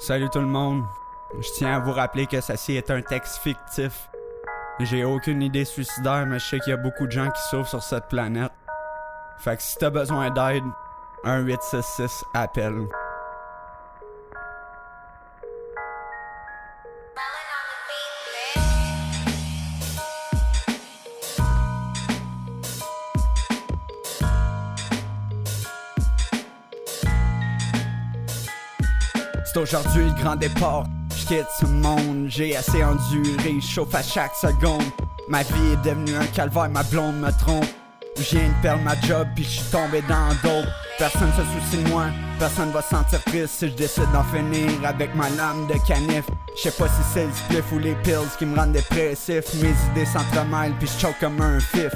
Salut tout le monde. Je tiens à vous rappeler que ceci est un texte fictif. J'ai aucune idée suicidaire, mais je sais qu'il y a beaucoup de gens qui souffrent sur cette planète. Fait que si t'as besoin d'aide, 1866 appelle. C'est aujourd'hui le grand départ. Je quitte ce monde, j'ai assez enduré, chauffe à chaque seconde. Ma vie est devenue un calvaire, ma blonde me trompe. Viens de perdre ma job puis je suis tombé dans d'autres. Personne se soucie de moi, personne va se sentir triste si je décide d'en finir avec ma lame de canif. Je sais pas si c'est le spliff ou les pills qui me rendent dépressif. Mes idées s'entremêlent puis je choke comme un fif.